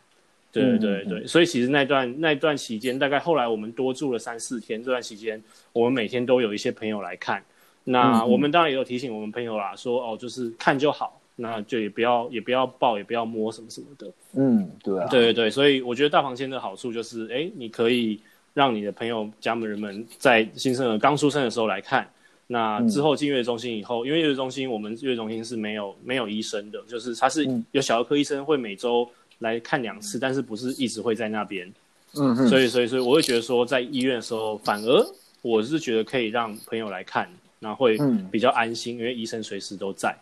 对对对，所以其实那段那段期间，大概后来我们多住了三四天。这段期间，我们每天都有一些朋友来看。那我们当然也有提醒我们朋友啦，说哦，就是看就好，那就也不要也不要抱，也不要摸什么什么的。嗯，对啊。对对对，所以我觉得大房间的好处就是，哎，你可以让你的朋友家人们在新生儿刚出生的时候来看。那之后进月子中心以后，因为月子中心我们月子中心是没有没有医生的，就是他是有小儿科医生会每周。来看两次，但是不是一直会在那边，嗯哼，所以所以所以我会觉得说，在医院的时候，反而我是觉得可以让朋友来看，那会比较安心，嗯、因为医生随时都在。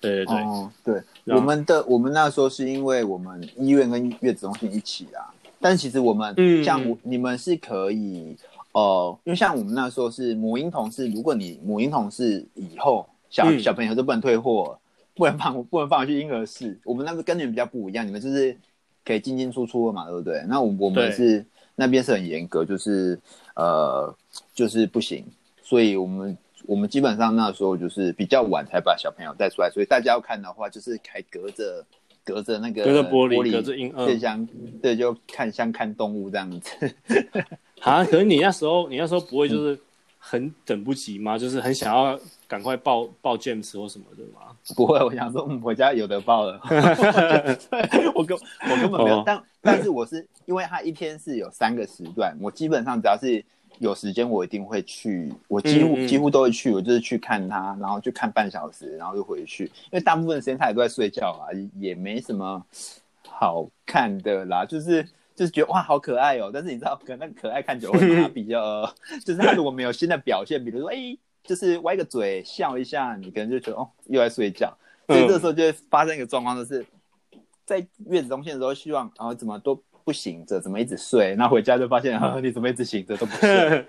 对对对，哦、对，我们的我们那时候是因为我们医院跟月子中心一起啦，但其实我们、嗯、像你们是可以，哦、呃，因为像我们那时候是母婴同事，如果你母婴同事以后小、嗯、小朋友就不能退货。不能放，不能放去婴儿室。我们那个跟你们比较不一样，你们就是可以进进出出的嘛，对不对？那我我们是那边是很严格，就是呃，就是不行。所以我们我们基本上那时候就是比较晚才把小朋友带出来，所以大家要看的话，就是还隔着隔着那个隔着玻璃，隔着婴儿，对，就看像看动物这样子。啊，可是你那时候你那时候不会就是很等不及吗？就是很想要赶快报报 James 或什么的吗？不会，我想说，我家有的报了。我根我根本没有，哦、但但是我是因为他一天是有三个时段，我基本上只要是有时间，我一定会去，我几乎、嗯嗯、几乎都会去，我就是去看他，然后就看半小时，然后就回去。因为大部分的时间他也都在睡觉啊，也没什么好看的啦，就是就是觉得哇好可爱哦。但是你知道，可能那个可爱看久了，他比较 就是他如果没有新的表现，比如说哎。欸就是歪个嘴笑一下，你可能就觉得哦，又在睡觉。所以这时候就会发生一个状况，就是在月子中心的时候，希望啊怎么都不醒着，怎么一直睡，那回家就发现啊你怎么一直醒着都不睡，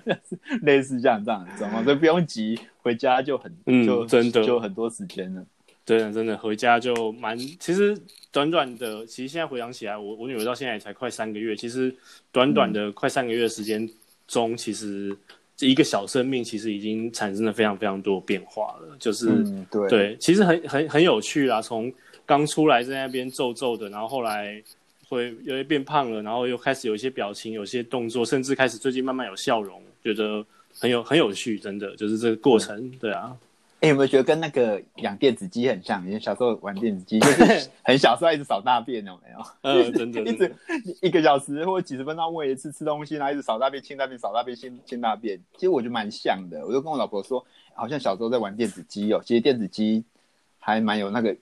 类似这样这样的状况，所以不用急，回家就很就真的。就很多时间了。真的，真的回家就蛮，其实短短的，其实现在回想起来，我我女儿到现在也才快三个月，其实短短的快三个月的时间中，其实这一个小生命其实已经产生了非常非常多变化了，就是、嗯、对对，其实很很很有趣啦，从刚出来在那边皱皱的，然后后来会有些变胖了，然后又开始有一些表情，有些动作，甚至开始最近慢慢有笑容，觉得很有很有趣，真的就是这个过程，嗯、对啊。欸、有没有觉得跟那个养电子鸡很像？因为小时候玩电子鸡，就是 很小时候一直扫大便，有没有？嗯，真的，一直一个小时或者几十分钟喂一次吃东西，然后一直扫大便、清大便、扫大便、清清大便。其实我觉得蛮像的。我就跟我老婆说，好像小时候在玩电子鸡哦。其实电子鸡还蛮有那个，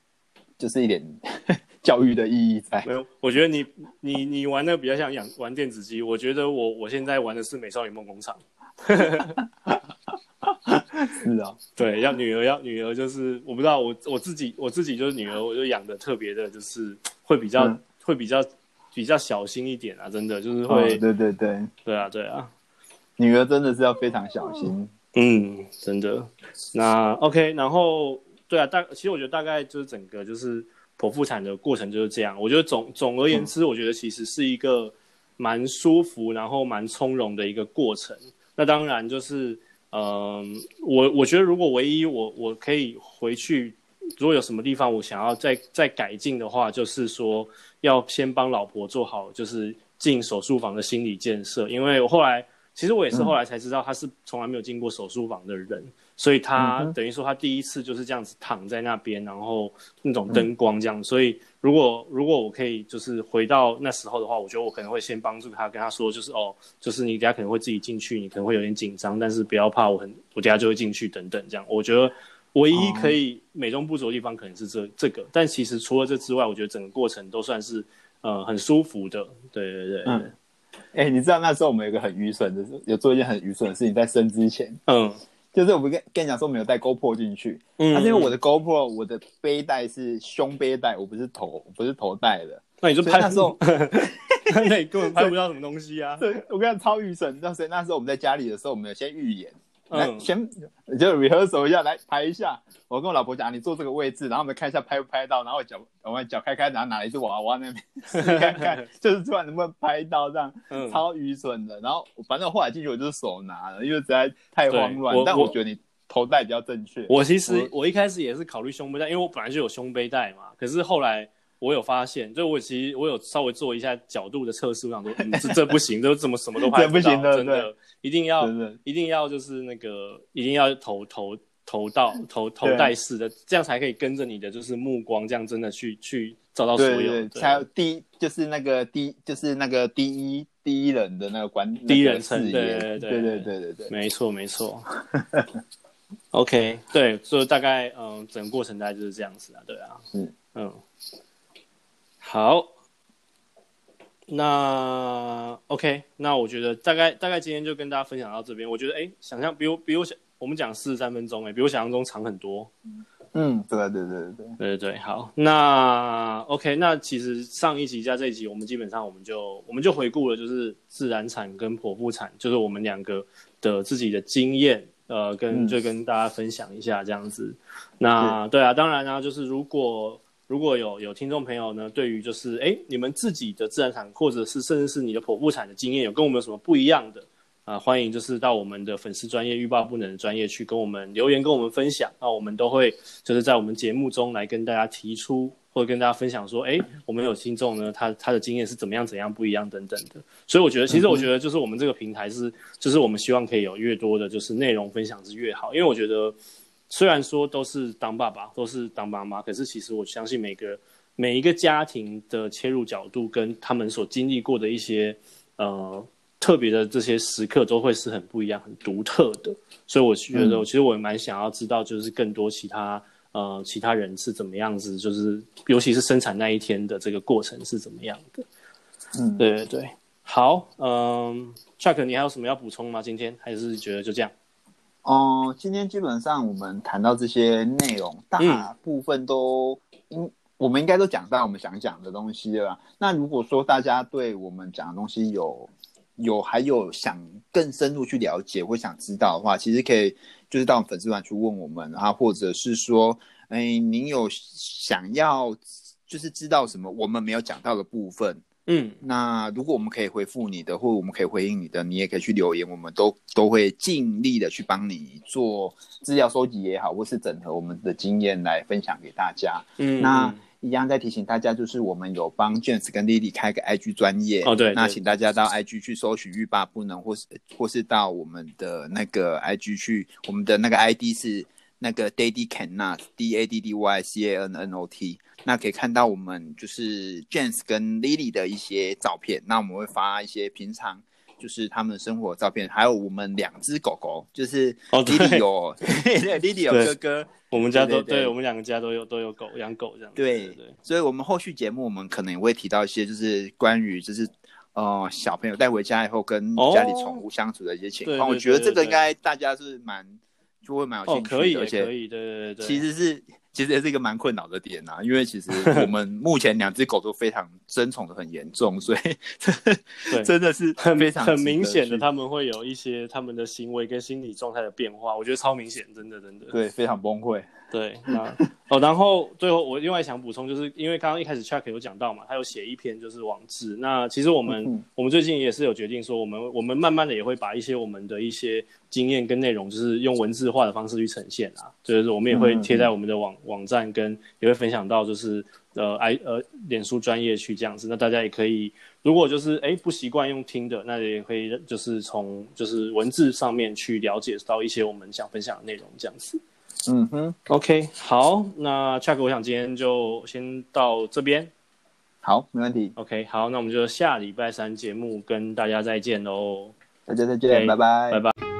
就是一点 教育的意义在。没有，我觉得你你你玩的比较像养玩电子鸡。我觉得我我现在玩的是美少女梦工厂。是啊，对，要女儿要女儿，就是我不知道我我自己我自己就是女儿，我就养的特别的，就是会比较、嗯、会比较比较小心一点啊，真的就是会，哦、对对对，对啊对啊，女儿真的是要非常小心，嗯，真的。那 OK，然后对啊，大其实我觉得大概就是整个就是剖腹产的过程就是这样，我觉得总总而言之，我觉得其实是一个蛮舒服，然后蛮从容的一个过程。那当然就是。嗯，我我觉得如果唯一我我可以回去，如果有什么地方我想要再再改进的话，就是说要先帮老婆做好就是进手术房的心理建设，因为我后来其实我也是后来才知道她是从来没有进过手术房的人。所以他等于说他第一次就是这样子躺在那边，然后那种灯光这样。嗯、所以如果如果我可以就是回到那时候的话，我觉得我可能会先帮助他，跟他说就是哦，就是你等下可能会自己进去，你可能会有点紧张，但是不要怕，我很我等下就会进去等等这样。我觉得唯一可以美中不足的地方可能是这这个，但其实除了这之外，我觉得整个过程都算是呃很舒服的。对对对。嗯。哎、欸，你知道那时候我们有一个很愚蠢的，有做一件很愚蠢的事情，在生之前。嗯。就是我不跟跟你讲说没有带 GoPro 进去，嗯，但是因为我的 GoPro 我的背带是胸背带，我不是头，不是头带的。那你就拍那时候，那你根本拍不到什么东西啊。对，我跟你讲超预神，那所以那时候我们在家里的时候，我们有先预演。来，先就 rehearsal 一下，来拍一下。我跟我老婆讲，你坐这个位置，然后我们看一下拍不拍到。然后脚，我们脚开开，然后拿了一只娃娃那边试 看看，就是突然能不能拍到这样，嗯、超愚蠢的。然后反正后来进去我就是手拿了，因为实在太慌乱。我但我觉得你头戴比较正确。我其实，我一开始也是考虑胸背带，因为我本来就有胸背带嘛。可是后来。我有发现，就我其实我有稍微做一下角度的测试，我想说，嗯，这这不行，这怎么什么都拍不到，不行的，真的，一定要，一定要就是那个，一定要头头头到头头带式的，这样才可以跟着你的就是目光，这样真的去去找到所有，才有第一就是那个第就是那个第一第一人的那个观第一人称，对对对对对对对，没错没错。OK，对，所以大概嗯，整个过程大概就是这样子啊，对啊，嗯嗯。好，那 OK，那我觉得大概大概今天就跟大家分享到这边。我觉得哎，想象比我比我想，我们讲四十三分钟，哎，比我想象中长很多。嗯，对对对对对对对，好，那 OK，那其实上一集加这一集，我们基本上我们就我们就回顾了，就是自然产跟剖腹产，就是我们两个的自己的经验，呃，跟就跟大家分享一下这样子。嗯、那对啊，当然呢、啊，就是如果。如果有有听众朋友呢，对于就是哎，你们自己的自然产，或者是甚至是你的剖腹产的经验，有跟我们有什么不一样的啊？欢迎就是到我们的粉丝专业欲罢不能的专业去跟我们留言，跟我们分享。那我们都会就是在我们节目中来跟大家提出，或者跟大家分享说，哎，我们有听众呢，他他的经验是怎么样怎样不一样等等的。所以我觉得，其实我觉得就是我们这个平台是，就是我们希望可以有越多的，就是内容分享是越好，因为我觉得。虽然说都是当爸爸，都是当妈妈，可是其实我相信每个每一个家庭的切入角度跟他们所经历过的一些呃特别的这些时刻都会是很不一样、很独特的。所以我觉得，其实我也蛮想要知道，就是更多其他呃其他人是怎么样子，就是尤其是生产那一天的这个过程是怎么样的。嗯，对对对，好，嗯，Chuck，你还有什么要补充吗？今天还是觉得就这样？哦、呃，今天基本上我们谈到这些内容，大部分都应、嗯、我们应该都讲到我们想讲的东西了。那如果说大家对我们讲的东西有有还有想更深入去了解或想知道的话，其实可以就是到粉丝团去问我们啊，或者是说哎，您有想要就是知道什么我们没有讲到的部分？嗯，那如果我们可以回复你的，或者我们可以回应你的，你也可以去留言，我们都都会尽力的去帮你做资料收集也好，或是整合我们的经验来分享给大家。嗯，那一样再提醒大家，就是我们有帮 James 跟 Lily 开个 IG 专业哦，对，那请大家到 IG 去搜寻欲罢不能，或是或是到我们的那个 IG 去，我们的那个 ID 是那个 Daddy Cannot D A D D Y C A N N O T。那可以看到我们就是 James 跟 Lily 的一些照片，那我们会发一些平常就是他们生活照片，还有我们两只狗狗，就是 Lily 有 Lily 有哥哥，我们家都对，我们两个家都有都有狗养狗这样子。对所以我们后续节目我们可能也会提到一些就是关于就是呃小朋友带回家以后跟家里宠物相处的一些情况，哦，我觉得这个应该大家是蛮就会蛮有兴趣的，哦，可以而且可以，对对对，其实是。其实也是一个蛮困扰的点呐，因为其实我们 目前两只狗都非常争宠的很严重，所以对真的是很非常很明显的，他们会有一些他们的行为跟心理状态的变化，我觉得超明显，真的真的，对，非常崩溃。对，那哦，然后最后我另外想补充，就是因为刚刚一开始 Chuck 有讲到嘛，他有写一篇就是网志。那其实我们、嗯、我们最近也是有决定说，我们我们慢慢的也会把一些我们的一些经验跟内容，就是用文字化的方式去呈现啊。就是我们也会贴在我们的网、嗯、网站，跟也会分享到就是呃 i 呃脸书专业去这样子。那大家也可以，如果就是哎不习惯用听的，那也可以就是从就是文字上面去了解到一些我们想分享的内容这样子。嗯哼，OK，好，那 Chuck，我想今天就先到这边。好，没问题。OK，好，那我们就下礼拜三节目跟大家再见喽。大家再见拜拜，拜拜。